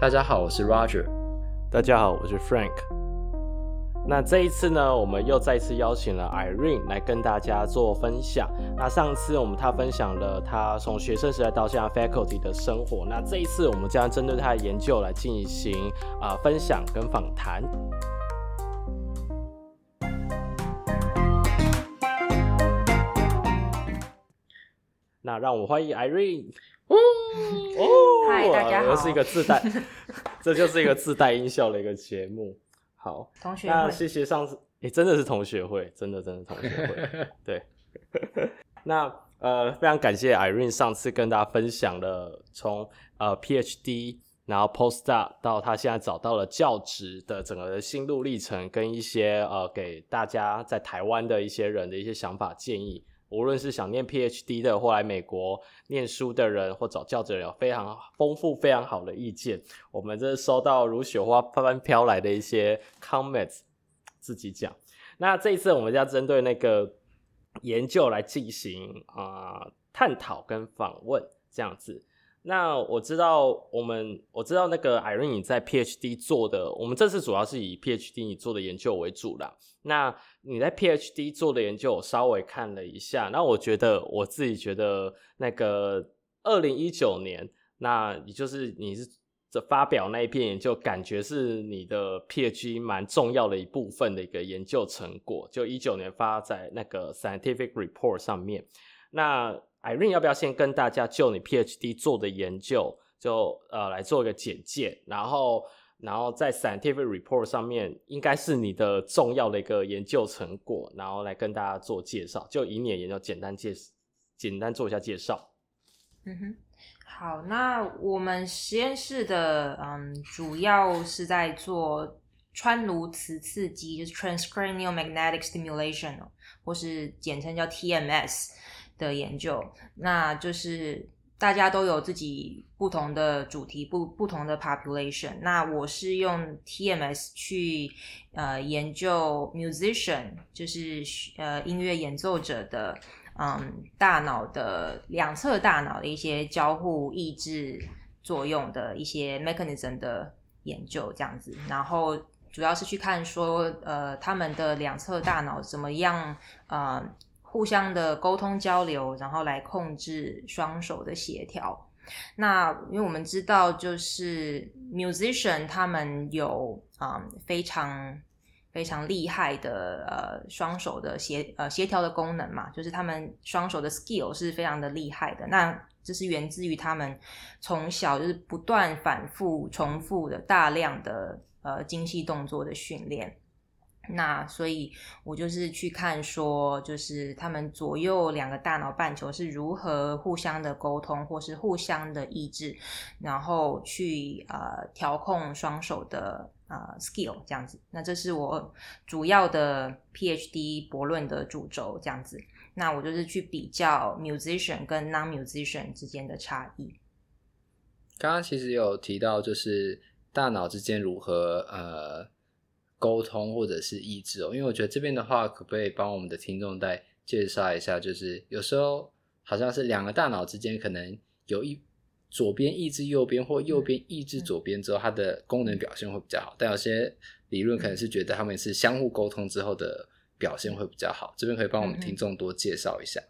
大家好，我是 Roger。大家好，我是 Frank。那这一次呢，我们又再次邀请了 Irene 来跟大家做分享。那上次我们她分享了她从学生时代到现在 Faculty 的生活。那这一次我们将针对她的研究来进行啊、分享跟访谈。那让我们欢迎 Irene。哦，嗨，大家好，又是一个自带，这就是一个自带音效的一个节目。好，同学会，那谢谢上次，诶、欸，真的是同学会，真的真的同学会。对，那呃，非常感谢 Irene 上次跟大家分享了从呃 PhD，然后 Postdoc 到他现在找到了教职的整个的心路历程，跟一些呃给大家在台湾的一些人的一些想法建议。无论是想念 PhD 的，或来美国念书的人，或找教职人，有非常丰富、非常好的意见。我们这收到如雪花般飘来的一些 comments，自己讲。那这一次我们要针对那个研究来进行啊、探讨跟访问，这样子。那我知道，我们我知道那个 Irene 你在 PhD 做的，我们这次主要是以 PhD 你做的研究为主啦。那你在 PhD 做的研究，我稍微看了一下，那我觉得我自己觉得那个二零一九年，那你就是你是这发表那一篇研究，感觉是你的 PhD 蛮重要的一部分的一个研究成果，就一九年发在那个 Scientific Report 上面。那 Irene 要不要先跟大家就你 PhD 做的研究，就呃来做一个简介，然后然后在 Scientific Report 上面应该是你的重要的一个研究成果，然后来跟大家做介绍，就以你的研究简单介简单做一下介绍。嗯哼，好，那我们实验室的嗯主要是在做穿颅磁刺激，就是 Transcranial Magnetic Stimulation，或是简称叫 TMS。的研究，那就是大家都有自己不同的主题，不不同的 population。那我是用 TMS 去呃研究 musician，就是呃音乐演奏者的嗯大脑的两侧大脑的一些交互抑制作用的一些 mechanism 的研究这样子。然后主要是去看说呃他们的两侧大脑怎么样呃。互相的沟通交流，然后来控制双手的协调。那因为我们知道，就是 musician 他们有啊、非常非常厉害的呃双手的协呃协调的功能嘛，就是他们双手的 skill 是非常的厉害的。那这是源自于他们从小就是不断反复重复的大量的呃精细动作的训练。那所以，我就是去看说，就是他们左右两个大脑半球是如何互相的沟通，或是互相的抑制，然后去呃调控双手的呃 skill 这样子。那这是我主要的 PhD 博论的主轴这样子。那我就是去比较 musician 跟 non-musician 之间的差异。刚刚其实有提到，就是大脑之间如何呃。沟通或者是抑制哦，因为我觉得这边的话，可不可以帮我们的听众再介绍一下？就是有时候好像是两个大脑之间可能有一左边抑制右边，或右边抑制左边之后，它的功能表现会比较好。但有些理论可能是觉得他们是相互沟通之后的表现会比较好。这边可以帮我们听众多介绍一下。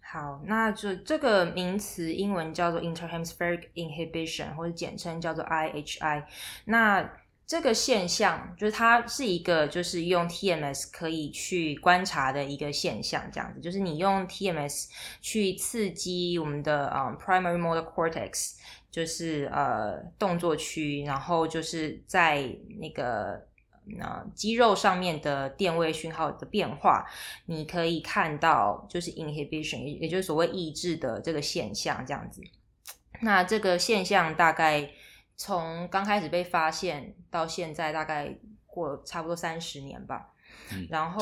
好，那就这个名词英文叫做 Interhemispheric Inhibition，或者简称叫做 IHI。那这个现象就是它是一个，就是用 TMS 可以去观察的一个现象，这样子，就是你用 TMS 去刺激我们的呃、um, primary motor cortex，就是呃动作区，然后就是在那个呃肌肉上面的电位讯号的变化，你可以看到就是 inhibition，也就是所谓抑制的这个现象，这样子。那这个现象大概。从刚开始被发现到现在，大概过差不多三十年吧。嗯，然后，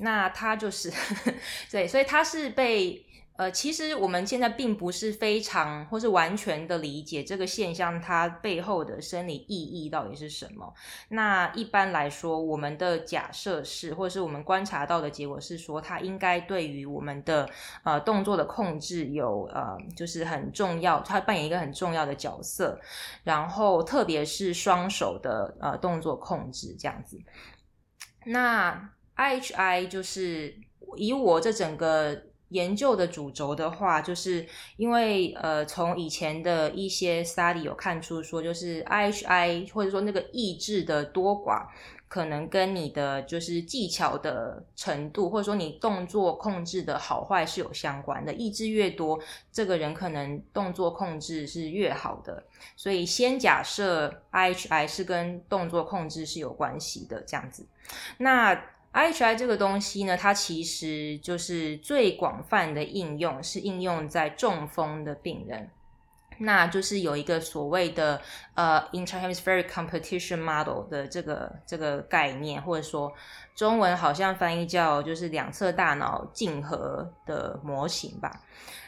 那他就是 对，所以他是被呃，其实我们现在并不是非常或是完全的理解这个现象它背后的生理意义到底是什么。那一般来说，我们的假设是，或是我们观察到的结果是说，它应该对于我们的呃动作的控制有呃，就是很重要，它扮演一个很重要的角色。然后，特别是双手的呃动作控制这样子。那 IHI 就是以我这整个。研究的主轴的话，就是因为呃，从以前的一些 study 有看出说，就是 IHI 或者说那个意志的多寡，可能跟你的就是技巧的程度，或者说你动作控制的好坏是有相关的。意志越多，这个人可能动作控制是越好的。所以先假设 IHI 是跟动作控制是有关系的这样子，那。IHI 这个东西呢，它其实就是最广泛的应用是应用在中风的病人，那就是有一个所谓的呃 Interhemispheric Competition Model 的这个这个概念，或者说中文好像翻译叫就是两侧大脑竞合的模型吧。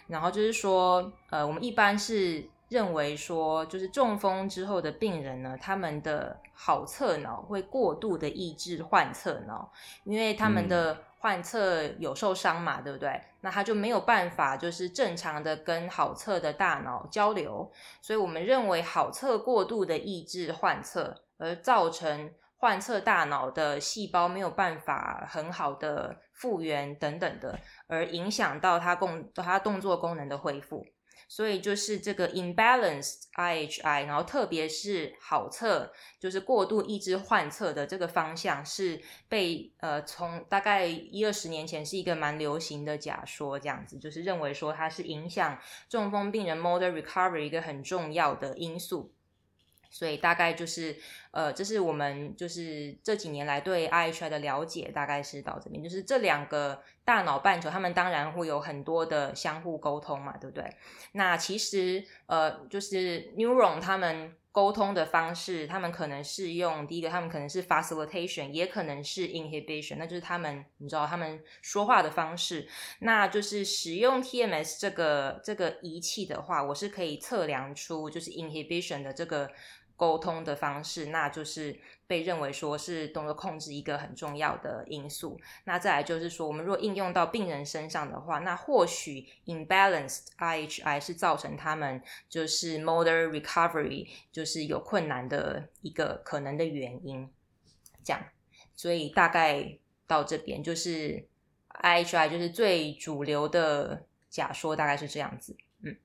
然后就是说，呃，我们一般是。认为说，就是中风之后的病人呢，他们的好侧脑会过度的抑制患侧脑，因为他们的患侧有受伤嘛，嗯、对不对？那他就没有办法就是正常的跟好侧的大脑交流，所以我们认为好侧过度的抑制患侧，而造成患侧大脑的细胞没有办法很好的复原等等的，而影响到他共他动作功能的恢复。所以就是这个 imbalance IHI，然后特别是好侧，就是过度抑制患侧的这个方向，是被呃从大概一二十年前是一个蛮流行的假说，这样子就是认为说它是影响中风病人 motor recovery 一个很重要的因素。所以大概就是，呃，这是我们就是这几年来对 IHI 的了解，大概是到这边。就是这两个大脑半球，他们当然会有很多的相互沟通嘛，对不对？那其实，呃，就是 neuron 他们沟通的方式，他们可能是用第一个，他们可能是 facilitation，也可能是 inhibition，那就是他们你知道他们说话的方式。那就是使用 TMS 这个这个仪器的话，我是可以测量出就是 inhibition 的这个。沟通的方式，那就是被认为说是动作控制一个很重要的因素。那再来就是说，我们若应用到病人身上的话，那或许 imbalanced IHI 是造成他们就是 motor recovery 就是有困难的一个可能的原因。这样，所以大概到这边就是 IHI 就是最主流的假说，大概是这样子。嗯，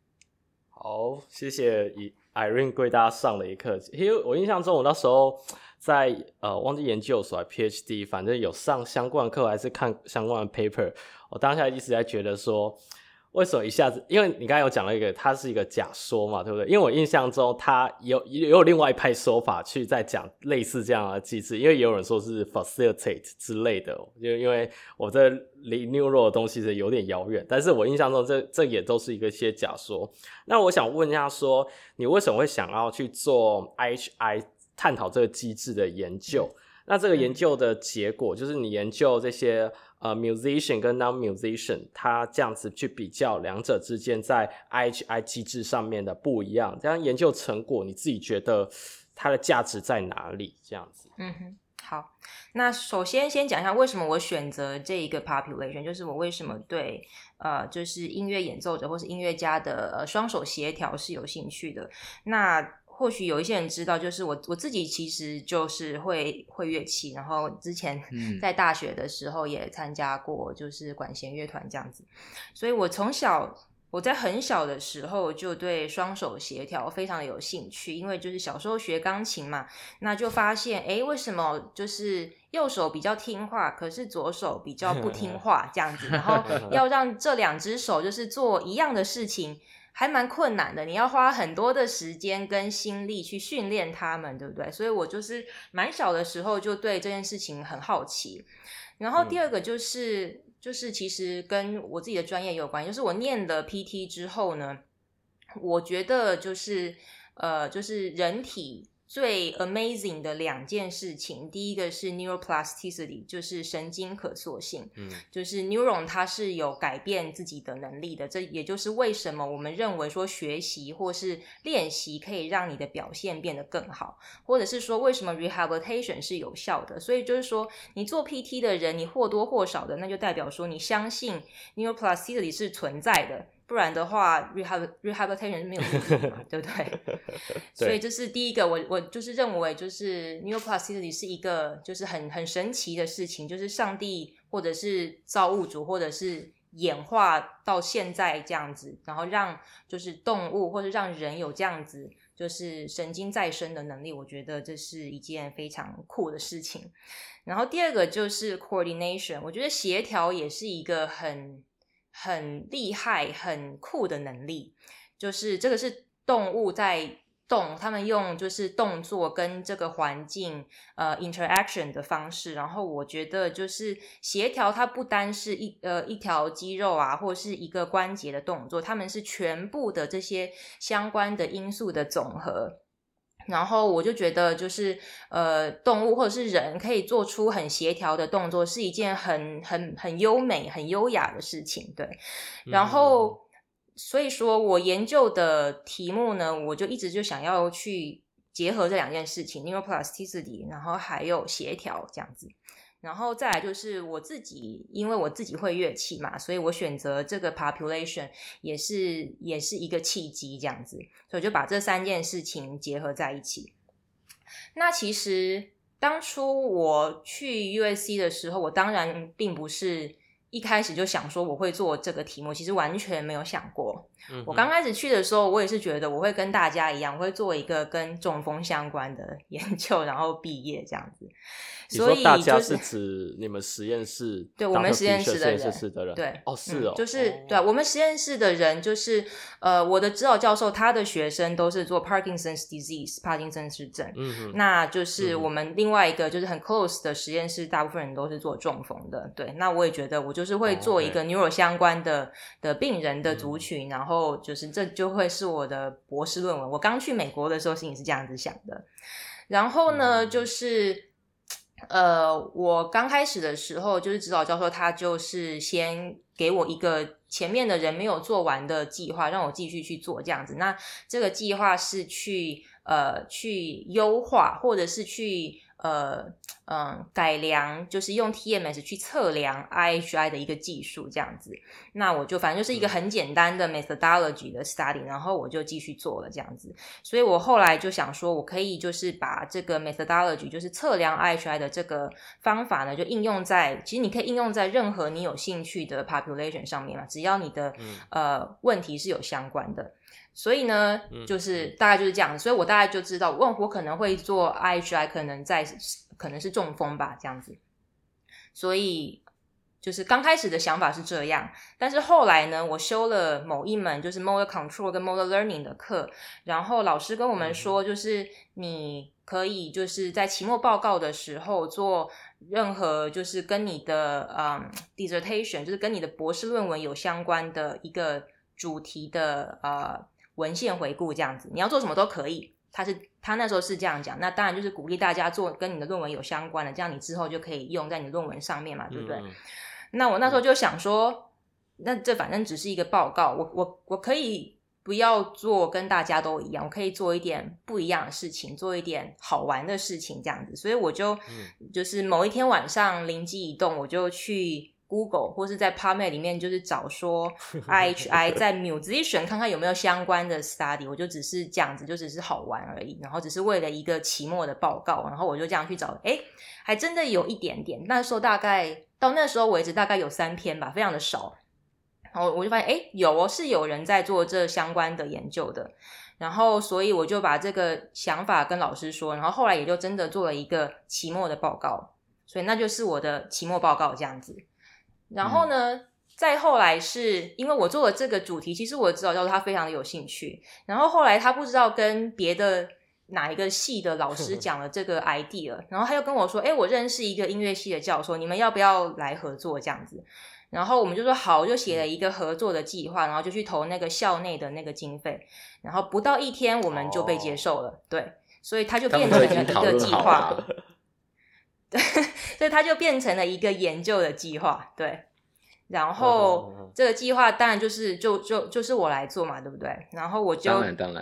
好，谢谢 Irene 为大家上了一课，因为我印象中我那时候在呃忘记研究所 PhD，反正有上相关课还是看相关的 paper，我当下一直在觉得说，为什么一下子？因为你刚才有讲了一个，它是一个假说嘛，对不对？因为我印象中它有也有另外一派说法去在讲类似这样的机制，因为也有人说是 facilitate 之类的，就因为我这离 neural 的东西是有点遥远，但是我印象中这这也都是一个些假说。那我想问一下说，说你为什么会想要去做 IHI 探讨这个机制的研究？嗯、那这个研究的结果就是你研究这些。呃，musician 跟 non-musician，他这样子去比较两者之间在 IHI 机制上面的不一样，这样研究成果你自己觉得它的价值在哪里？这样子。嗯哼，好，那首先先讲一下为什么我选择这一个 population，就是我为什么对呃，就是音乐演奏者或是音乐家的呃双手协调是有兴趣的。那或许有一些人知道，就是我我自己其实就是会会乐器，然后之前在大学的时候也参加过，就是管弦乐团这样子。所以我从小我在很小的时候就对双手协调非常的有兴趣，因为就是小时候学钢琴嘛，那就发现诶，为什么就是右手比较听话，可是左手比较不听话这样子，然后 要让这两只手就是做一样的事情。还蛮困难的，你要花很多的时间跟心力去训练他们，对不对？所以我就是蛮小的时候就对这件事情很好奇。然后第二个就是，嗯、就是其实跟我自己的专业有关，就是我念了 PT 之后呢，我觉得就是呃，就是人体最 amazing 的两件事情，第一个是 neuroplasticity，就是神经可塑性，嗯，就是 neuron 它是有改变自己的能力的，这也就是为什么我们认为说学习或是练习可以让你的表现变得更好，或者是说为什么 rehabilitation 是有效的，所以就是说你做 PT 的人，你或多或少的，那就代表说你相信 neuroplasticity 是存在的。不然的话，rehab rehabilitation 是没有意义嘛，对不对？对，所以这是第一个，我我就是认为，就是 neuroplasticity 是一个就是很很神奇的事情，就是上帝或者是造物主或者是演化到现在这样子，然后让就是动物或者让人有这样子就是神经再生的能力，我觉得这是一件非常酷的事情。然后第二个就是 coordination，我觉得协调也是一个很。很厉害、很酷的能力，就是这个是动物在动，他们用就是动作跟这个环境呃 interaction 的方式。然后我觉得就是协调，它不单是一呃一条肌肉啊，或是一个关节的动作，他们是全部的这些相关的因素的总和。然后我就觉得，就是呃，动物或者是人可以做出很协调的动作，是一件很很很优美、很优雅的事情。对，然后、嗯、所以说我研究的题目呢，我就一直就想要去结合这两件事情，neuroplasticity，然后还有协调这样子。然后再来就是我自己，因为我自己会乐器嘛，所以我选择这个 population 也是也是一个契机这样子，所以就把这三件事情结合在一起。那其实当初我去 USC 的时候，我当然并不是一开始就想说我会做这个题目，其实完全没有想过。嗯、我刚开始去的时候，我也是觉得我会跟大家一样，我会做一个跟中风相关的 研究，然后毕业这样子。所以大家是指你们实验室，对我们实验室的人，实验室的人，对，哦，是哦，就是对我们实验室的人，就是呃，我的指导教授他的学生都是做 Parkinson's disease，帕金森氏症，嗯嗯，那就是我们另外一个就是很 close 的实验室，大部分人都是做中风的，对，那我也觉得我就是会做一个 neuro 相关的的病人的族群，然后就是这就会是我的博士论文。我刚去美国的时候心里是这样子想的，然后呢，就是。呃，我刚开始的时候，就是指导教授，他就是先给我一个前面的人没有做完的计划，让我继续去做这样子。那这个计划是去呃去优化，或者是去。呃嗯，改良就是用 TMS 去测量 IHI 的一个技术，这样子。那我就反正就是一个很简单的 methodology 的 study，然后我就继续做了这样子。所以我后来就想说，我可以就是把这个 methodology，就是测量 IHI 的这个方法呢，就应用在其实你可以应用在任何你有兴趣的 population 上面嘛，只要你的呃问题是有相关的。所以呢，就是大概就是这样，所以我大概就知道，我我可能会做 IHI，可能在可能是中风吧，这样子。所以就是刚开始的想法是这样，但是后来呢，我修了某一门就是 Motor Control 跟 Motor Learning 的课，然后老师跟我们说，就是你可以就是在期末报告的时候做任何就是跟你的嗯 dissertation，就是跟你的博士论文有相关的一个主题的呃。文献回顾这样子，你要做什么都可以。他是他那时候是这样讲，那当然就是鼓励大家做跟你的论文有相关的，这样你之后就可以用在你的论文上面嘛，对不对？嗯、那我那时候就想说，嗯、那这反正只是一个报告，我我我可以不要做跟大家都一样，我可以做一点不一样的事情，做一点好玩的事情这样子，所以我就、嗯、就是某一天晚上灵机一动，我就去。Google 或是在 PubMed 里面，就是找说 IHI 在 musician 看看有没有相关的 study，我就只是这样子，就只是好玩而已，然后只是为了一个期末的报告，然后我就这样去找，诶，还真的有一点点。那时候大概到那时候为止，大概有三篇吧，非常的少。然后我就发现，诶，有哦，是有人在做这相关的研究的。然后所以我就把这个想法跟老师说，然后后来也就真的做了一个期末的报告，所以那就是我的期末报告这样子。然后呢，嗯、再后来是因为我做了这个主题，其实我的指导教授他非常的有兴趣。然后后来他不知道跟别的哪一个系的老师讲了这个 idea，然后他又跟我说：“哎，我认识一个音乐系的教授，你们要不要来合作这样子？”然后我们就说好，就写了一个合作的计划，然后就去投那个校内的那个经费。然后不到一天，我们就被接受了。哦、对。所以他就变成了一个计划。对，所以它就变成了一个研究的计划。对。然后这个计划当然就是就就就是我来做嘛，对不对？然后我就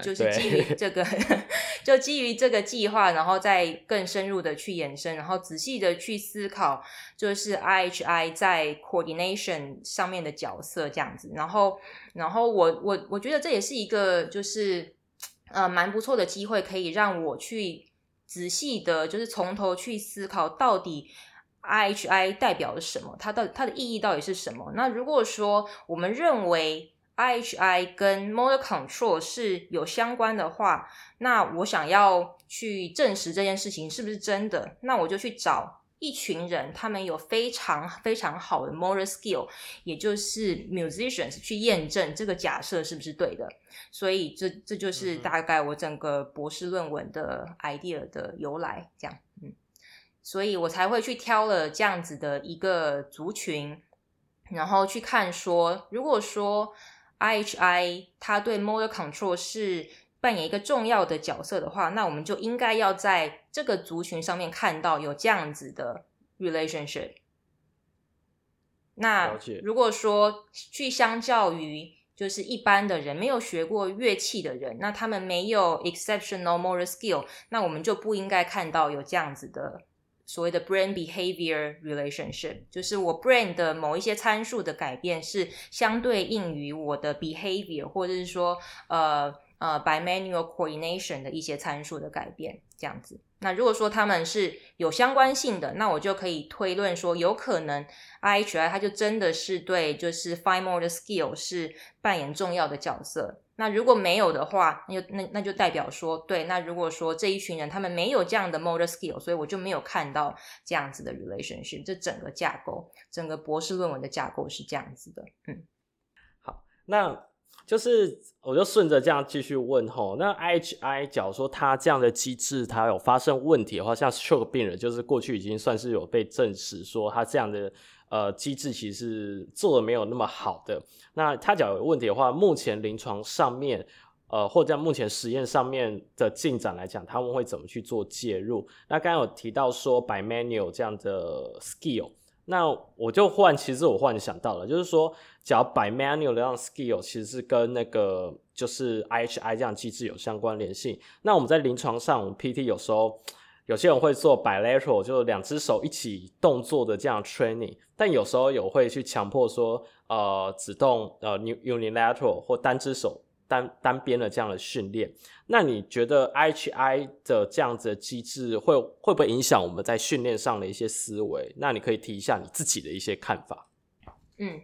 就是基于这个，就基于这个计划，然后再更深入的去延伸，然后仔细的去思考，就是 IHI 在 coordination 上面的角色这样子。然后，然后我我我觉得这也是一个就是呃蛮不错的机会，可以让我去仔细的，就是从头去思考到底。IHI 代表了什么？它到底它的意义到底是什么？那如果说我们认为 IHI 跟 Motor Control 是有相关的话，那我想要去证实这件事情是不是真的，那我就去找一群人，他们有非常非常好的 Motor Skill，也就是 Musicians 去验证这个假设是不是对的。所以这这就是大概我整个博士论文的 idea 的由来，这样，嗯。所以我才会去挑了这样子的一个族群，然后去看说，如果说 IHI 它对 motor control 是扮演一个重要的角色的话，那我们就应该要在这个族群上面看到有这样子的 relationship。那如果说去相较于就是一般的人没有学过乐器的人，那他们没有 exceptional motor skill，那我们就不应该看到有这样子的。所谓的 brain behavior relationship，就是我 brain 的某一些参数的改变是相对应于我的 behavior，或者是说呃呃 bimanual coordination 的一些参数的改变，这样子。那如果说他们是有相关性的，那我就可以推论说，有可能 IHI 它就真的是对就是 fine motor skill 是扮演重要的角色。那如果没有的话，那就那那就代表说，对。那如果说这一群人他们没有这样的 motor skill，所以我就没有看到这样子的 relationship。这整个架构，整个博士论文的架构是这样子的。嗯，好，那就是我就顺着这样继续问吼。那 IHI 假如说它这样的机制它有发生问题的话，像 stroke 病人，就是过去已经算是有被证实说它这样的。呃，机制其实做的没有那么好的。那他讲有问题的话，目前临床上面，呃，或者在目前实验上面的进展来讲，他们会怎么去做介入？那刚刚有提到说 bimanual 这样的 skill，那我就忽然，其实我忽然想到了，就是说，假如 bimanual 这样 skill 其实是跟那个就是 IHI 这样机制有相关联性。那我们在临床上，我们 PT 有时候。有些人会做 bilateral，就是两只手一起动作的这样 training，但有时候有会去强迫说，呃，只动呃 unilateral 或单只手单单边的这样的训练。那你觉得 IHI 的这样子的机制会会不会影响我们在训练上的一些思维？那你可以提一下你自己的一些看法。嗯。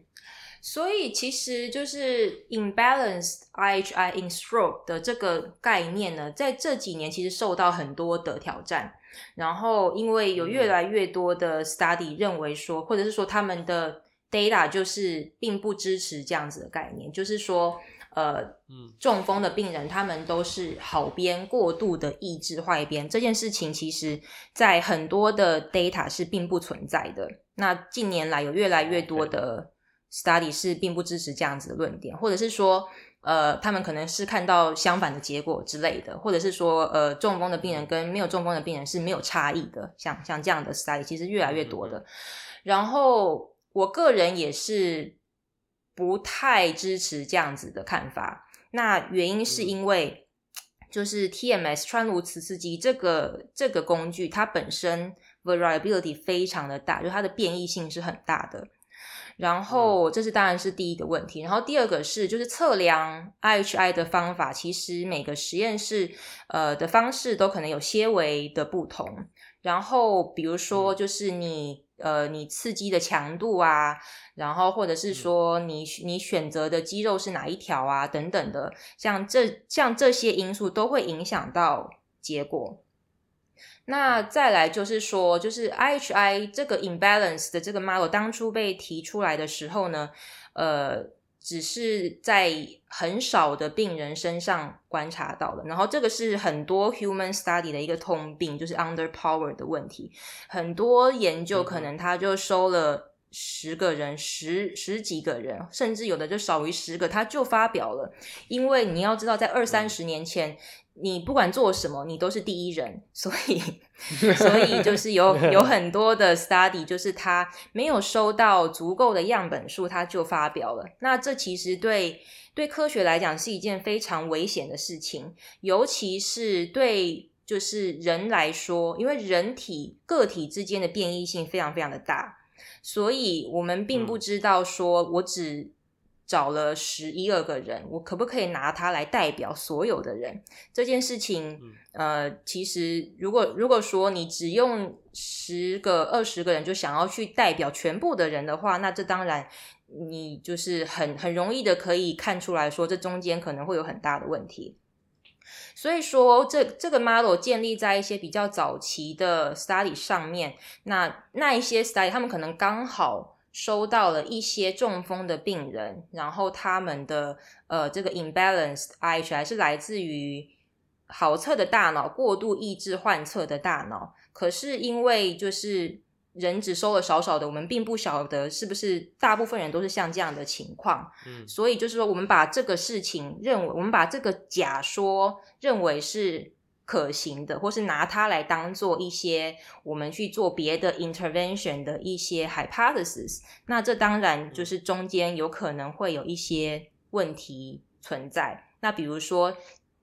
所以其实就是 imbalanced IHI in stroke 的这个概念呢，在这几年其实受到很多的挑战。然后因为有越来越多的 study 认为说，或者是说他们的 data 就是并不支持这样子的概念，就是说，呃，中风的病人他们都是好边过度的抑制坏边，这件事情其实在很多的 data 是并不存在的。那近年来有越来越多的 Study 是并不支持这样子的论点，或者是说，呃，他们可能是看到相反的结果之类的，或者是说，呃，中风的病人跟没有中风的病人是没有差异的，像像这样的 Study 其实越来越多的。然后，我个人也是不太支持这样子的看法。那原因是因为，就是 TMS 穿颅磁刺激这个这个工具，它本身 variability 非常的大，就它的变异性是很大的。然后这是当然是第一个问题，然后第二个是就是测量 IHI 的方法，其实每个实验室呃的方式都可能有些微的不同。然后比如说就是你呃你刺激的强度啊，然后或者是说你你选择的肌肉是哪一条啊等等的，像这像这些因素都会影响到结果。那再来就是说，就是 IHI 这个 imbalance 的这个 model 当初被提出来的时候呢，呃，只是在很少的病人身上观察到的。然后这个是很多 human study 的一个通病，就是 underpower 的问题。很多研究可能他就收了十个人、十十几个人，甚至有的就少于十个，他就发表了。因为你要知道，在二三十年前，嗯、你不管做什么，你都是第一人，所以 所以就是有 有很多的 study，就是他没有收到足够的样本数，他就发表了。那这其实对对科学来讲是一件非常危险的事情，尤其是对。就是人来说，因为人体个体之间的变异性非常非常的大，所以我们并不知道说，我只找了十一二个人，我可不可以拿它来代表所有的人？这件事情，呃，其实如果如果说你只用十个二十个人就想要去代表全部的人的话，那这当然你就是很很容易的可以看出来说，这中间可能会有很大的问题。所以说，这这个 model 建立在一些比较早期的 study 上面。那那一些 study，他们可能刚好收到了一些中风的病人，然后他们的呃这个 imbalanced IHI 是来自于好侧的大脑过度抑制患侧的大脑。可是因为就是。人只收了少少的，我们并不晓得是不是大部分人都是像这样的情况。嗯，所以就是说，我们把这个事情认为，我们把这个假说认为是可行的，或是拿它来当做一些我们去做别的 intervention 的一些 hypothesis。那这当然就是中间有可能会有一些问题存在。那比如说。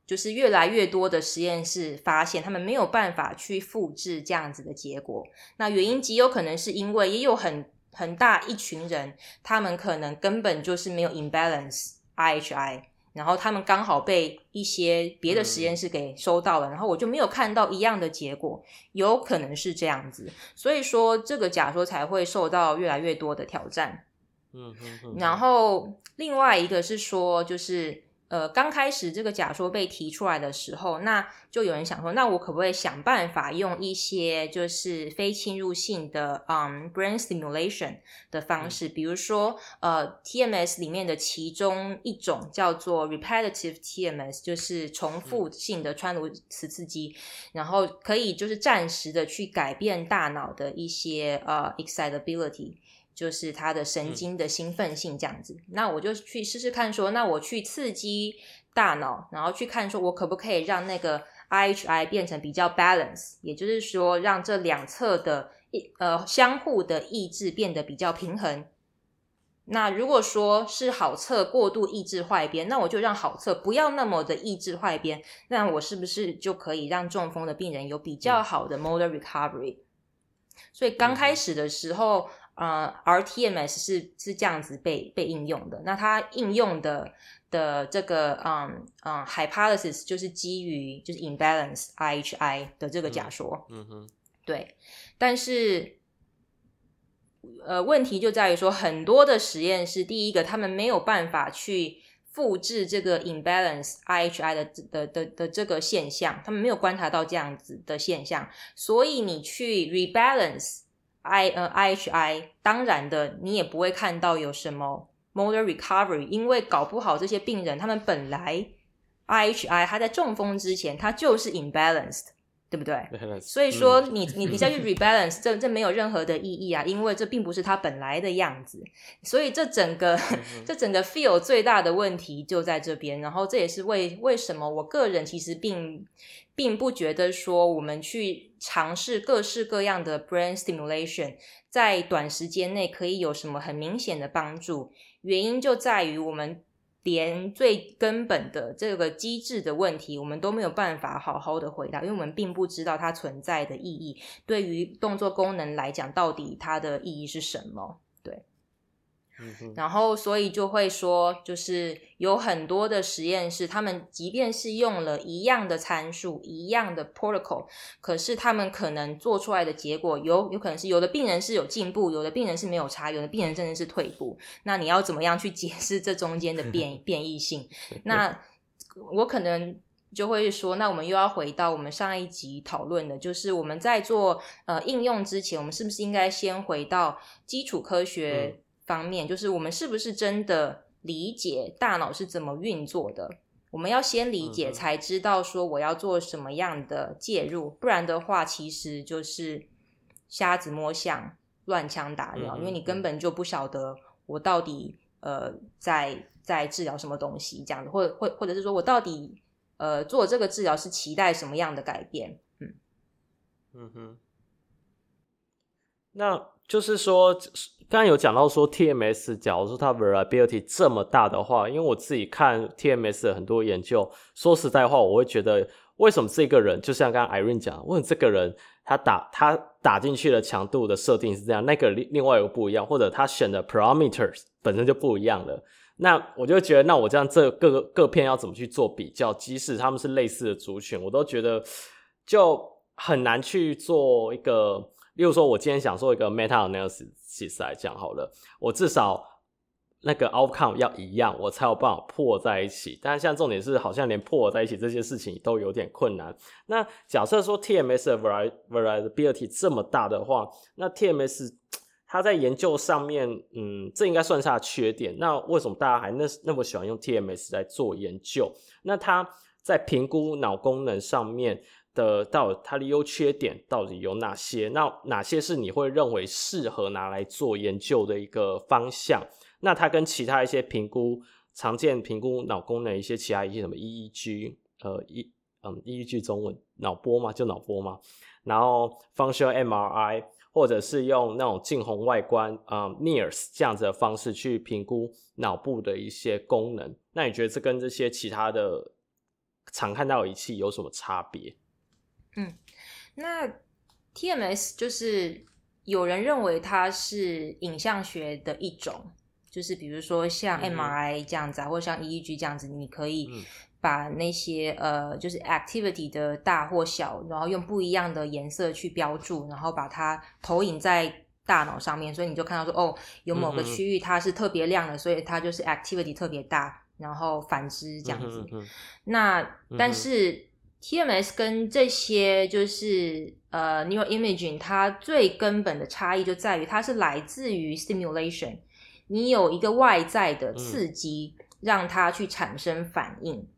就是越来越多的实验室发现，他们没有办法去复制这样子的结果。那原因极有可能是因为也有很很大一群人，他们可能根本就是没有 imbalance IHI，然后他们刚好被一些别的实验室给收到了，然后我就没有看到一样的结果，有可能是这样子。所以说这个假说才会受到越来越多的挑战。嗯嗯。然后另外一个是说，就是。呃，刚开始这个假说被提出来的时候，那就有人想说，那我可不可以想办法用一些就是非侵入性的嗯 brain stimulation 的方式，比如说呃 TMS 里面的其中一种叫做 repetitive TMS，就是重复性的穿颅磁刺激，然后可以就是暂时的去改变大脑的一些呃 excitability。就是它的神经的兴奋性这样子，嗯、那我就去试试看说，说那我去刺激大脑，然后去看说我可不可以让那个 IHI 变成比较 balance，也就是说让这两侧的呃相互的抑制变得比较平衡。那如果说是好侧过度抑制坏边，那我就让好侧不要那么的抑制坏边，那我是不是就可以让中风的病人有比较好的 motor recovery？、嗯、所以刚开始的时候。呃、uh，rTMS 是是这样子被被应用的。那它应用的的这个嗯嗯 hypothesis 就是基于就是 imbalance IHI 的这个假说。嗯，嗯哼，对。但是呃，问题就在于说，很多的实验室，第一个他们没有办法去复制这个 imbalance IHI 的的的的，的这个现象，他们没有观察到这样子的现象，所以你去 rebalance。I 呃 IHI 当然的，你也不会看到有什么 motor recovery，因为搞不好这些病人他们本来 IHI 他在中风之前他就是 imbalanced，对不对.所以说你你你再去 rebalance，这这没有任何的意义啊，因为这并不是他本来的样子。所以这整个这整个 field 最大的问题就在这边，然后这也是为为什么我个人其实并。并不觉得说我们去尝试各式各样的 brain stimulation 在短时间内可以有什么很明显的帮助，原因就在于我们连最根本的这个机制的问题，我们都没有办法好好的回答，因为我们并不知道它存在的意义，对于动作功能来讲，到底它的意义是什么？对。然后，所以就会说，就是有很多的实验室，他们即便是用了一样的参数、一样的 protocol，可是他们可能做出来的结果有有可能是有的病人是有进步，有的病人是没有差，有的病人真的是退步。那你要怎么样去解释这中间的 变变异性？那我可能就会说，那我们又要回到我们上一集讨论的，就是我们在做呃应用之前，我们是不是应该先回到基础科学？方面就是我们是不是真的理解大脑是怎么运作的？我们要先理解，才知道说我要做什么样的介入，不然的话，其实就是瞎子摸象，乱枪打鸟，嗯、因为你根本就不晓得我到底呃在在治疗什么东西这样子，或或或者是说我到底呃做这个治疗是期待什么样的改变？嗯嗯哼，那就是说。刚刚有讲到说 TMS，假如说它 variability 这么大的话，因为我自己看 TMS 的很多研究，说实在话，我会觉得为什么这个人，就像刚刚 Irene 讲，为这个人他打他打进去的强度的设定是这样，那个另另外一个不一样，或者他选的 parameters 本身就不一样了，那我就觉得，那我这样这各个各片要怎么去做比较？即使他们是类似的族群，我都觉得就很难去做一个。例如说，我今天想做一个 meta analysis 来讲好了，我至少那个 outcome 要一样，我才有办法破在一起。但是现在重点是，好像连破在一起这些事情都有点困难。那假设说 TMS 的 variability 这么大的话，那 TMS 它在研究上面，嗯，这应该算是它缺点。那为什么大家还那那么喜欢用 TMS 来做研究？那它在评估脑功能上面。的到它的优缺点到底有哪些？那哪些是你会认为适合拿来做研究的一个方向？那它跟其他一些评估常见评估脑功能一些其他一些什么 EEG 呃一嗯 EEG 中文脑波嘛，就脑波嘛，然后 Functional MRI 或者是用那种近红外观啊、嗯、NIRS 这样子的方式去评估脑部的一些功能。那你觉得这跟这些其他的常看到仪器有什么差别？嗯，那 TMS 就是有人认为它是影像学的一种，就是比如说像 MRI 这样子啊，嗯、或者像 EEG 这样子，你可以把那些呃，就是 activity 的大或小，然后用不一样的颜色去标注，然后把它投影在大脑上面，所以你就看到说，哦，有某个区域它是特别亮的，所以它就是 activity 特别大，然后反之这样子。嗯、那但是。TMS 跟这些就是呃 neuroimaging，它最根本的差异就在于它是来自于 stimulation，你有一个外在的刺激让它去产生反应，嗯、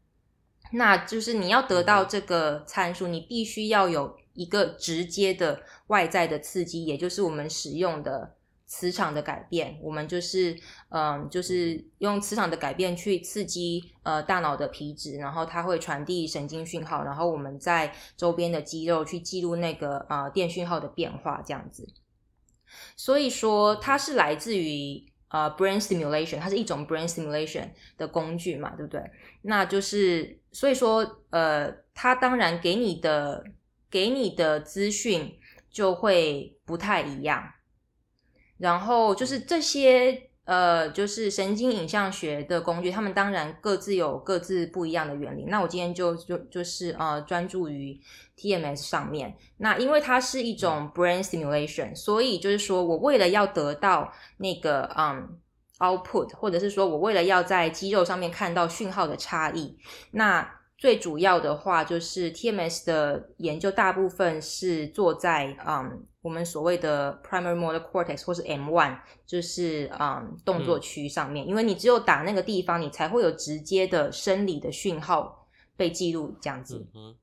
那就是你要得到这个参数，你必须要有一个直接的外在的刺激，也就是我们使用的。磁场的改变，我们就是，嗯、就是用磁场的改变去刺激呃大脑的皮质，然后它会传递神经讯号，然后我们在周边的肌肉去记录那个呃电讯号的变化，这样子。所以说它是来自于呃 brain stimulation，它是一种 brain stimulation 的工具嘛，对不对？那就是所以说呃，它当然给你的给你的资讯就会不太一样。然后就是这些呃，就是神经影像学的工具，他们当然各自有各自不一样的原理。那我今天就就就是呃，专注于 TMS 上面。那因为它是一种 brain simulation，所以就是说我为了要得到那个嗯 output，或者是说我为了要在肌肉上面看到讯号的差异，那最主要的话就是 TMS 的研究大部分是做在嗯。我们所谓的 primary motor cortex 或是 M1，就是嗯动作区上面，嗯、因为你只有打那个地方，你才会有直接的生理的讯号被记录，这样子。嗯、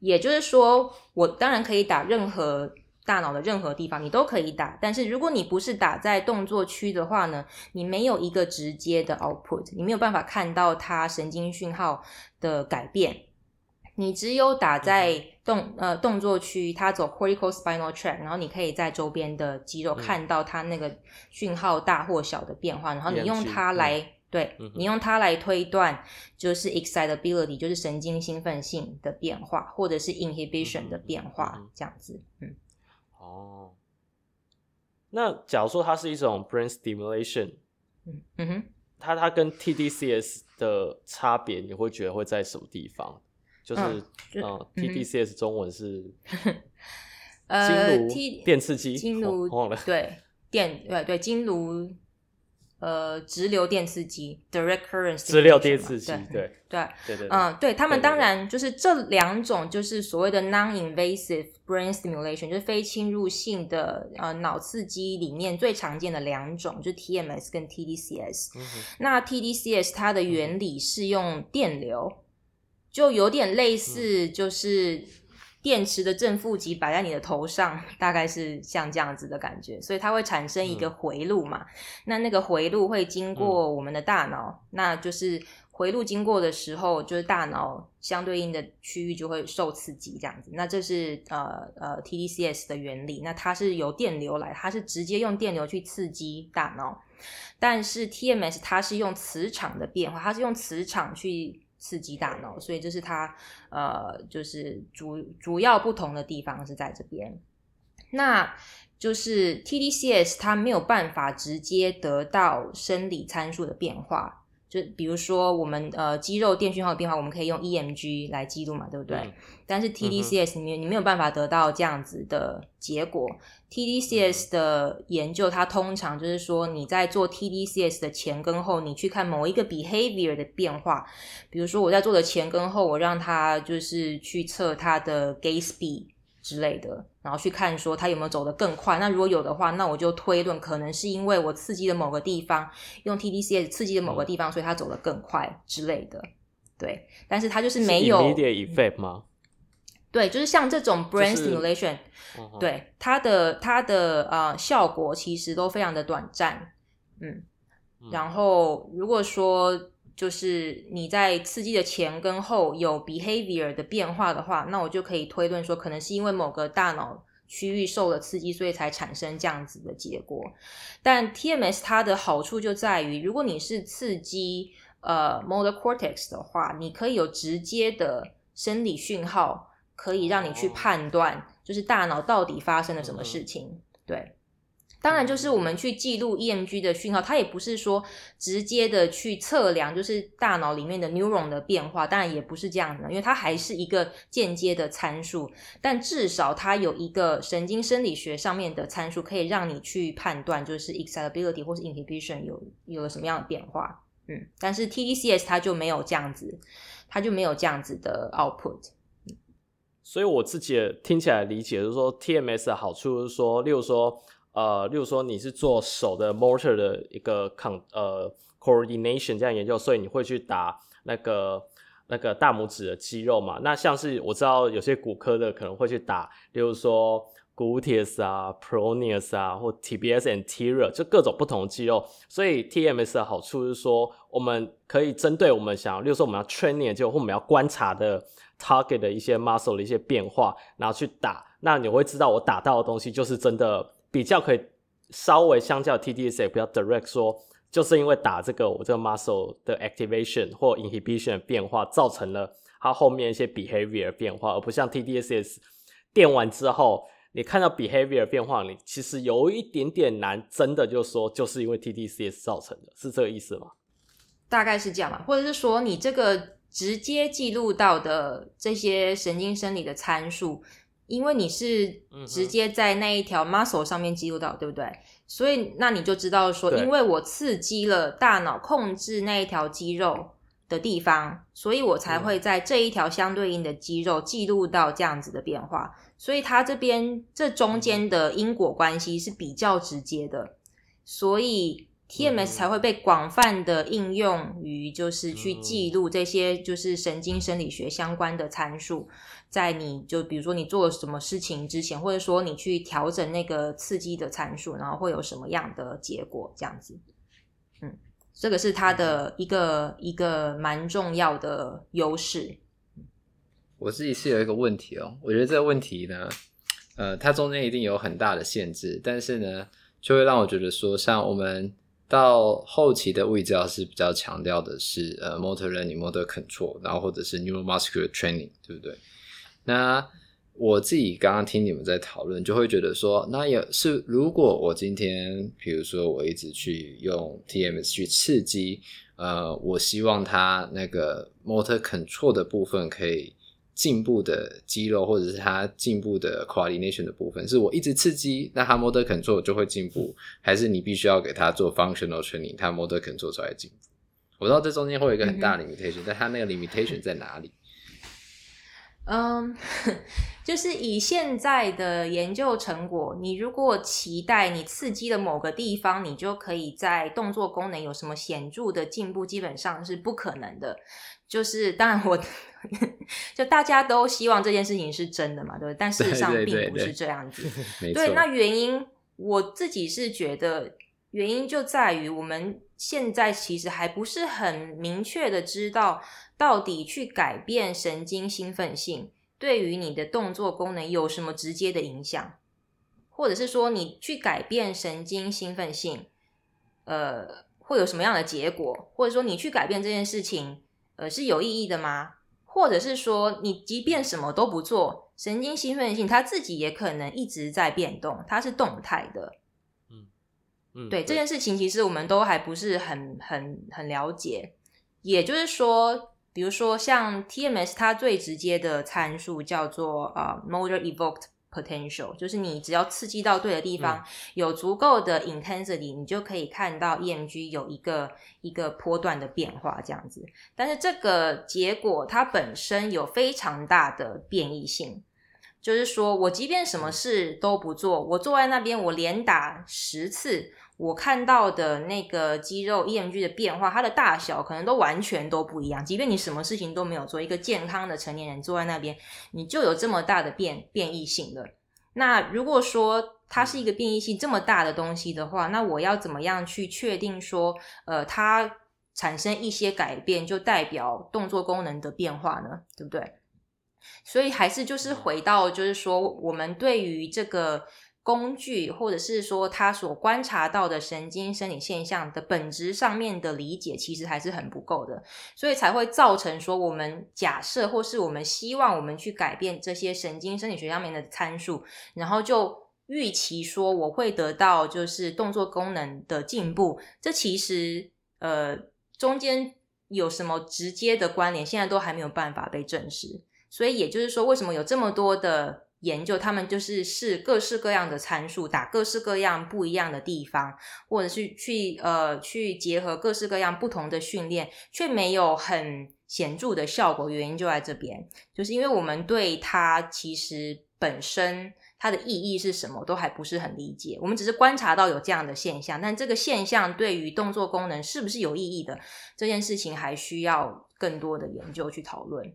也就是说，我当然可以打任何大脑的任何地方，你都可以打。但是如果你不是打在动作区的话呢，你没有一个直接的 output，你没有办法看到它神经讯号的改变。你只有打在动呃动作区，它走 cortical spinal tract，然后你可以在周边的肌肉看到它那个讯号大或小的变化，嗯、然后你用它来、嗯、对，嗯、你用它来推断就是 excitability，就是神经兴奋性的变化，或者是 inhibition 的变化，嗯、这样子。嗯，哦，那假如说它是一种 brain stimulation，嗯嗯哼，它它跟 TDCS 的差别，你会觉得会在什么地方？就是，嗯，TDCS 中文是，呃，金炉电刺激，经颅，对，电，对对，经颅，呃，直流电刺激，direct current，直流电刺激，对对对对，嗯，对他们当然就是这两种，就是所谓的 non-invasive brain stimulation，就是非侵入性的呃脑刺激里面最常见的两种，就是 TMS 跟 TDCS。那 TDCS 它的原理是用电流。就有点类似，就是电池的正负极摆在你的头上，大概是像这样子的感觉，所以它会产生一个回路嘛。嗯、那那个回路会经过我们的大脑，嗯、那就是回路经过的时候，就是大脑相对应的区域就会受刺激，这样子。那这是呃呃 TDCS 的原理。那它是由电流来，它是直接用电流去刺激大脑，但是 TMS 它是用磁场的变化，它是用磁场去。刺激大脑，所以这是它呃，就是主主要不同的地方是在这边。那就是 TDCS 它没有办法直接得到生理参数的变化。就比如说我们呃肌肉电讯号的变化，我们可以用 EMG 来记录嘛，对不对？嗯、但是 TDCS 你、嗯、你没有办法得到这样子的结果。TDCS 的研究，它通常就是说你在做 TDCS 的前跟后，你去看某一个 behavior 的变化。比如说我在做的前跟后，我让它就是去测它的 gait speed。之类的，然后去看说它有没有走得更快。那如果有的话，那我就推论可能是因为我刺激了某个地方，用 TDCS 刺激了某个地方，所以它走得更快之类的。对，但是它就是没有 immediate effect 吗？对，就是像这种 brain stimulation，、就是、对它的它的呃效果其实都非常的短暂。嗯，嗯然后如果说。就是你在刺激的前跟后有 behavior 的变化的话，那我就可以推论说，可能是因为某个大脑区域受了刺激，所以才产生这样子的结果。但 TMS 它的好处就在于，如果你是刺激呃 motor cortex 的话，你可以有直接的生理讯号，可以让你去判断，就是大脑到底发生了什么事情。对。当然，就是我们去记录 EMG 的讯号，它也不是说直接的去测量，就是大脑里面的 neuron 的变化。当然也不是这样的，因为它还是一个间接的参数。但至少它有一个神经生理学上面的参数，可以让你去判断，就是 excitability 或是 inhibition 有有了什么样的变化。嗯，但是 TDCS 它就没有这样子，它就没有这样子的 output。所以我自己听起来理解就是说，TMS 的好处是说，例如说。呃，例如说你是做手的 motor 的一个 con 呃 coordination 这样研究，所以你会去打那个那个大拇指的肌肉嘛？那像是我知道有些骨科的可能会去打，例如说 gluteus 啊、pronius 啊或 tbs anterior 就各种不同的肌肉。所以 TMS 的好处是说，我们可以针对我们想要，例如说我们要 training 就或我们要观察的 target 的一些 muscle 的一些变化，然后去打，那你会知道我打到的东西就是真的。比较可以稍微相较 TDCS 比较 direct 说，就是因为打这个我这个 muscle 的 activation 或 inhibition 的变化，造成了它后面一些 behavior 变化，而不像 TDSS 电完之后，你看到 behavior 变化，你其实有一点点难，真的就说就是因为 TDSS 造成的，是这个意思吗？大概是这样吧，或者是说你这个直接记录到的这些神经生理的参数。因为你是直接在那一条 muscle 上面记录到，对不对？所以那你就知道说，因为我刺激了大脑控制那一条肌肉的地方，所以我才会在这一条相对应的肌肉记录到这样子的变化。所以它这边这中间的因果关系是比较直接的，所以 TMS 才会被广泛的应用于就是去记录这些就是神经生理学相关的参数。在你就比如说你做什么事情之前，或者说你去调整那个刺激的参数，然后会有什么样的结果？这样子，嗯，这个是它的一个一个蛮重要的优势。我自己是有一个问题哦，我觉得这个问题呢，呃，它中间一定有很大的限制，但是呢，就会让我觉得说，像我们到后期的物理治疗师比较强调的是呃，motor learning、motor control，然后或者是 neuromuscular training，对不对？那我自己刚刚听你们在讨论，就会觉得说，那也是如果我今天，比如说我一直去用 TMS 去刺激，呃，我希望它那个 motor control 的部分可以进步的肌肉，或者是它进步的 coordination 的部分，是我一直刺激，那它 motor control 就会进步，还是你必须要给它做 functional training，它 motor control 才会进步？我知道这中间会有一个很大的 limitation，、嗯、但它那个 limitation 在哪里？嗯，就是以现在的研究成果，你如果期待你刺激了某个地方，你就可以在动作功能有什么显著的进步，基本上是不可能的。就是当然我 就大家都希望这件事情是真的嘛，对不对？但事实上并不是这样子。对，对，对，对，没错。那原因我自己是觉得，原因就在于我们现在其实还不是很明确的知道，到底去改变神经兴奋性对于你的动作功能有什么直接的影响，或者是说你去改变神经兴奋性，呃。会有什么样的结果？或者说你去改变这件事情，呃，是有意义的吗？或者是说你即便什么都不做，神经兴奋性它自己也可能一直在变动，它是动态的。嗯嗯，对，对这件事情，其实我们都还不是很很很了解。也就是说，比如说像 TMS，它最直接的参数叫做呃 motor evoked。potential 就是你只要刺激到对的地方，嗯、有足够的 intensity，你就可以看到 EMG 有一个一个波段的变化这样子。但是这个结果它本身有非常大的变异性，就是说我即便什么事都不做，我坐在那边，我连打十次。我看到的那个肌肉 EMG 的变化，它的大小可能都完全都不一样。即便你什么事情都没有做，一个健康的成年人坐在那边，你就有这么大的变变异性了。那如果说它是一个变异性这么大的东西的话，那我要怎么样去确定说，呃，它产生一些改变就代表动作功能的变化呢？对不对？所以还是就是回到，就是说我们对于这个。工具，或者是说他所观察到的神经生理现象的本质上面的理解，其实还是很不够的，所以才会造成说我们假设或是我们希望我们去改变这些神经生理学上面的参数，然后就预期说我会得到就是动作功能的进步，这其实呃中间有什么直接的关联，现在都还没有办法被证实，所以也就是说，为什么有这么多的。研究他们就是试各式各样的参数，打各式各样不一样的地方，或者是去呃去结合各式各样不同的训练，却没有很显著的效果。原因就在这边，就是因为我们对它其实本身它的意义是什么都还不是很理解。我们只是观察到有这样的现象，但这个现象对于动作功能是不是有意义的这件事情，还需要更多的研究去讨论。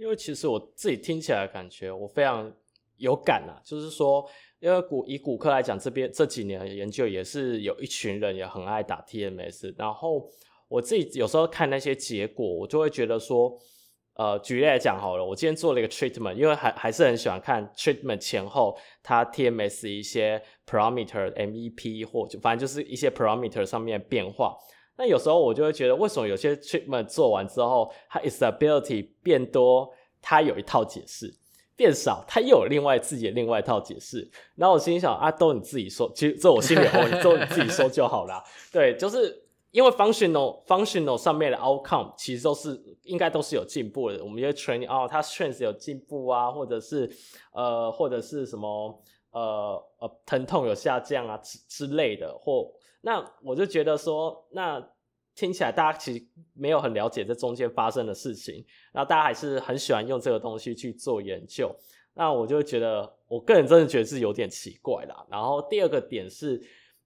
因为其实我自己听起来感觉，我非常有感啊，就是说，因为骨以骨科来讲，这边这几年的研究也是有一群人也很爱打 TMS，然后我自己有时候看那些结果，我就会觉得说，呃，举例来讲好了，我今天做了一个 treatment，因为还还是很喜欢看 treatment 前后它 TMS 一些 parameter MEP 或就反正就是一些 parameter 上面的变化。那有时候我就会觉得，为什么有些 treatment 做完之后，它 instability 变多，它有一套解释；变少，它又有另外自己的另外一套解释。然后我心里想啊，都你自己说，其实这我心里话，都你自己说就好啦。对，就是因为 functional functional 上面的 outcome 其实都是应该都是有进步的。我们因为 training 哦，它 strength 有进步啊，或者是呃，或者是什么呃呃疼痛有下降啊之之类的，或。那我就觉得说，那听起来大家其实没有很了解这中间发生的事情，然后大家还是很喜欢用这个东西去做研究。那我就觉得，我个人真的觉得是有点奇怪啦。然后第二个点是，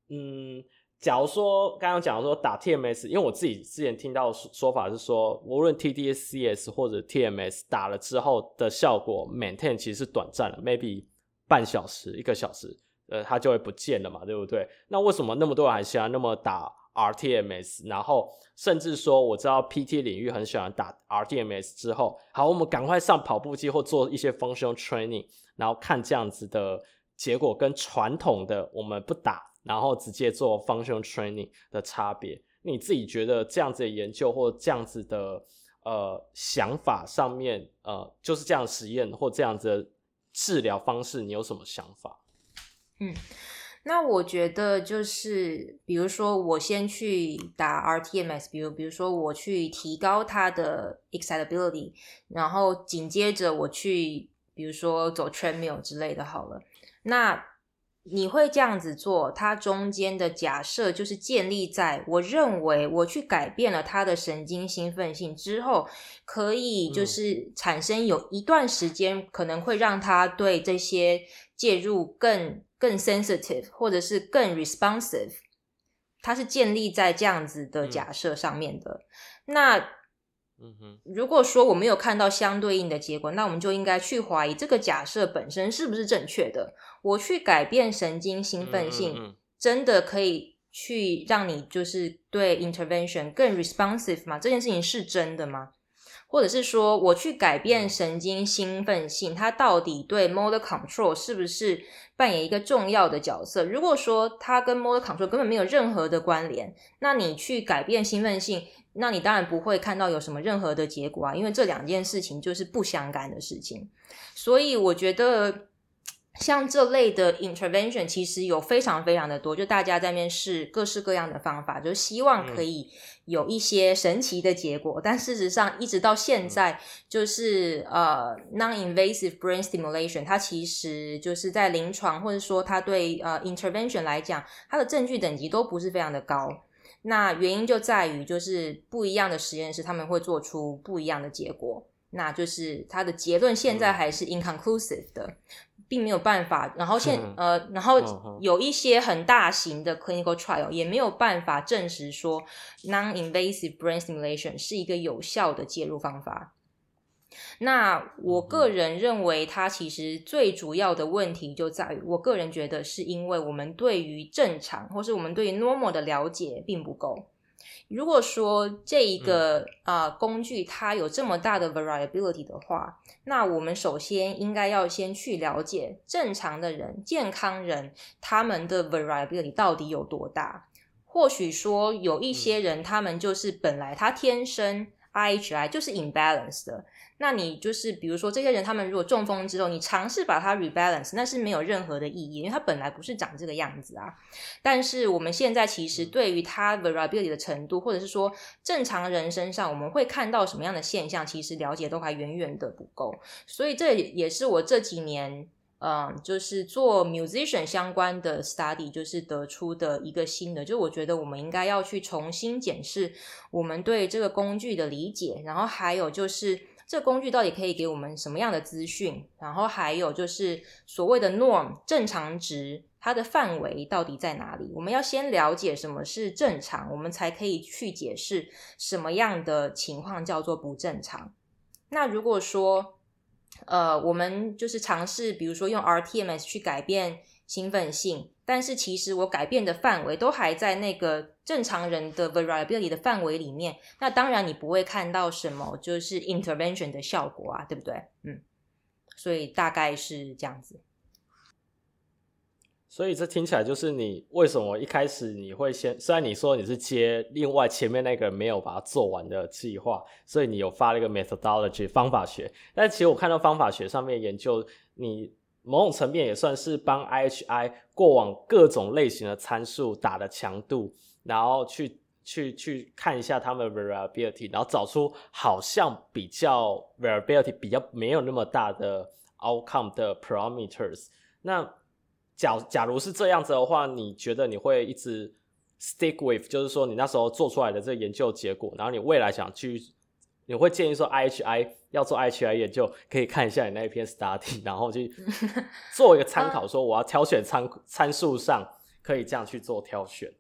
嗯，假如说刚刚讲说打 TMS，因为我自己之前听到说法是说，无论 TDSCS 或者 TMS 打了之后的效果 maintain 其实是短暂的，maybe 半小时、一个小时。呃，它就会不见了嘛，对不对？那为什么那么多人还喜欢那么打 rTMS？然后甚至说，我知道 PT 领域很喜欢打 rTMS 之后，好，我们赶快上跑步机或做一些 functional training，然后看这样子的结果跟传统的我们不打，然后直接做 functional training 的差别。你自己觉得这样子的研究或这样子的呃想法上面，呃，就是这样实验或这样子的治疗方式，你有什么想法？嗯，那我觉得就是，比如说我先去打 rTMS，比如比如说我去提高它的 excitability，然后紧接着我去，比如说走 treadmill 之类的，好了，那。你会这样子做，它中间的假设就是建立在我认为我去改变了他的神经兴奋性之后，可以就是产生有一段时间可能会让它对这些介入更更 sensitive 或者是更 responsive，它是建立在这样子的假设上面的。那嗯哼，如果说我没有看到相对应的结果，那我们就应该去怀疑这个假设本身是不是正确的。我去改变神经兴奋性，嗯嗯，真的可以去让你就是对 intervention 更 responsive 吗？这件事情是真的吗？或者是说，我去改变神经兴奋性，它到底对 motor control 是不是扮演一个重要的角色？如果说它跟 motor control 根本没有任何的关联，那你去改变兴奋性，那你当然不会看到有什么任何的结果啊，因为这两件事情就是不相干的事情。所以我觉得。像这类的 intervention 其实有非常非常的多，就大家在面试各式各样的方法，就希望可以有一些神奇的结果。嗯、但事实上，一直到现在，就是、嗯、呃 non-invasive brain stimulation，它其实就是在临床或者说它对呃 intervention 来讲，它的证据等级都不是非常的高。那原因就在于，就是不一样的实验室他们会做出不一样的结果，那就是它的结论现在还是 inconclusive 的。嗯并没有办法，然后现呃，然后有一些很大型的 clinical trial 也没有办法证实说 non-invasive brain stimulation 是一个有效的介入方法。那我个人认为，它其实最主要的问题就在于，我个人觉得是因为我们对于正常或是我们对于 normal 的了解并不够。如果说这一个啊、呃、工具它有这么大的 variability 的话，那我们首先应该要先去了解正常的人、健康人他们的 variability 到底有多大。或许说有一些人，他们就是本来他天生 IHI 就是 imbalance 的。那你就是比如说这些人，他们如果中风之后，你尝试把它 rebalance，那是没有任何的意义，因为它本来不是长这个样子啊。但是我们现在其实对于它 variability 的程度，或者是说正常人身上我们会看到什么样的现象，其实了解都还远远的不够。所以这也是我这几年嗯，就是做 musician 相关的 study，就是得出的一个新的，就是我觉得我们应该要去重新检视我们对这个工具的理解，然后还有就是。这工具到底可以给我们什么样的资讯？然后还有就是所谓的 norm 正常值，它的范围到底在哪里？我们要先了解什么是正常，我们才可以去解释什么样的情况叫做不正常。那如果说，呃，我们就是尝试，比如说用 rTMS 去改变兴奋性。但是其实我改变的范围都还在那个正常人的 variability 的范围里面，那当然你不会看到什么就是 intervention 的效果啊，对不对？嗯，所以大概是这样子。所以这听起来就是你为什么一开始你会先，虽然你说你是接另外前面那个没有把它做完的计划，所以你有发了一个 methodology 方法学，但其实我看到方法学上面研究你。某种层面也算是帮 IHI 过往各种类型的参数打的强度，然后去去去看一下他们的 variability，然后找出好像比较 variability 比较没有那么大的 outcome 的 parameters。那假假如是这样子的话，你觉得你会一直 stick with，就是说你那时候做出来的这个研究结果，然后你未来想去？你会建议说，IHI 要做 IHI 研究，可以看一下你那一篇 study，然后去 做一个参考，说我要挑选参参数上可以这样去做挑选。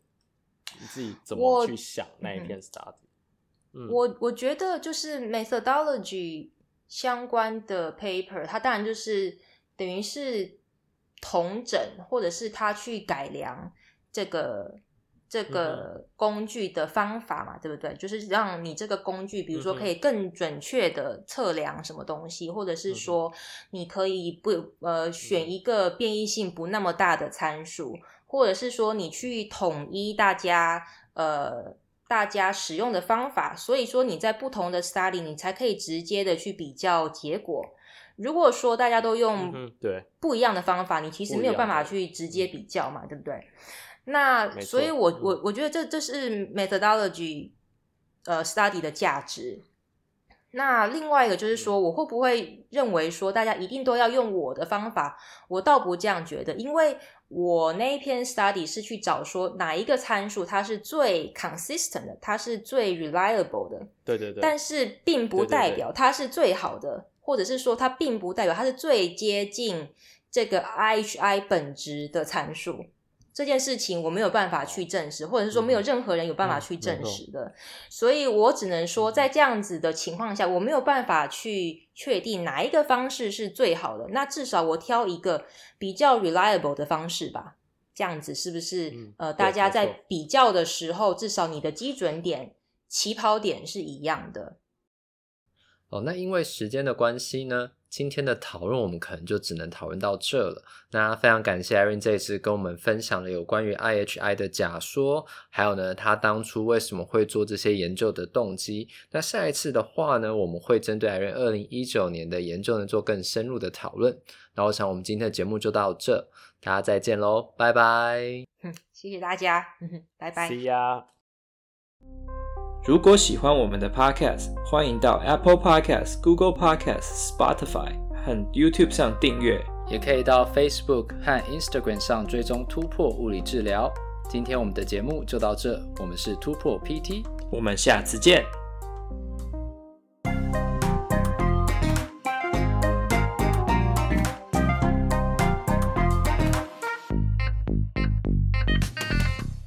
你自己怎么去想那一篇 study？嗯，我我觉得就是 methodology 相关的 paper，它当然就是等于是同整，或者是它去改良这个。这个工具的方法嘛，对不对？就是让你这个工具，比如说可以更准确的测量什么东西，或者是说你可以不呃选一个变异性不那么大的参数，或者是说你去统一大家呃大家使用的方法，所以说你在不同的 study 你才可以直接的去比较结果。如果说大家都用对。不一样的方法，你其实没有办法去直接比较嘛，对不对？那所以我，我我我觉得这这是 methodology 呃 study 的价值。那另外一个就是说，我会不会认为说大家一定都要用我的方法？我倒不这样觉得，因为我那一篇 study 是去找说哪一个参数它是最 consistent 的，它是最 reliable 的。对对对。但是并不代表它是最好的，对对对，或者是说它并不代表它是最接近这个 IHI 本质的参数。这件事情我没有办法去证实，或者是说没有任何人有办法去证实的，嗯、所以我只能说，在这样子的情况下，我没有办法去确定哪一个方式是最好的。那至少我挑一个比较 reliable 的方式吧，这样子是不是？嗯、呃，大家在比较的时候，至少你的基准点、起跑点是一样的。哦，那因为时间的关系呢，今天的讨论我们可能就只能讨论到这了。那非常感谢 Irene 这次跟我们分享了有关于 IHI 的假说，还有呢，他当初为什么会做这些研究的动机。那下一次的话呢，我们会针对 Irene 二零一九年的研究呢做更深入的讨论。那我想我们今天的节目就到这，大家再见喽，拜拜。谢谢大家，拜拜。See ya。如果喜欢我们的 Podcast，欢迎到 Apple Podcast、Google Podcast、Spotify 和 YouTube 上订阅，也可以到 Facebook 和 Instagram 上追踪突破物理治疗。今天我们的节目就到这，我们是突破 PT，我们下次见。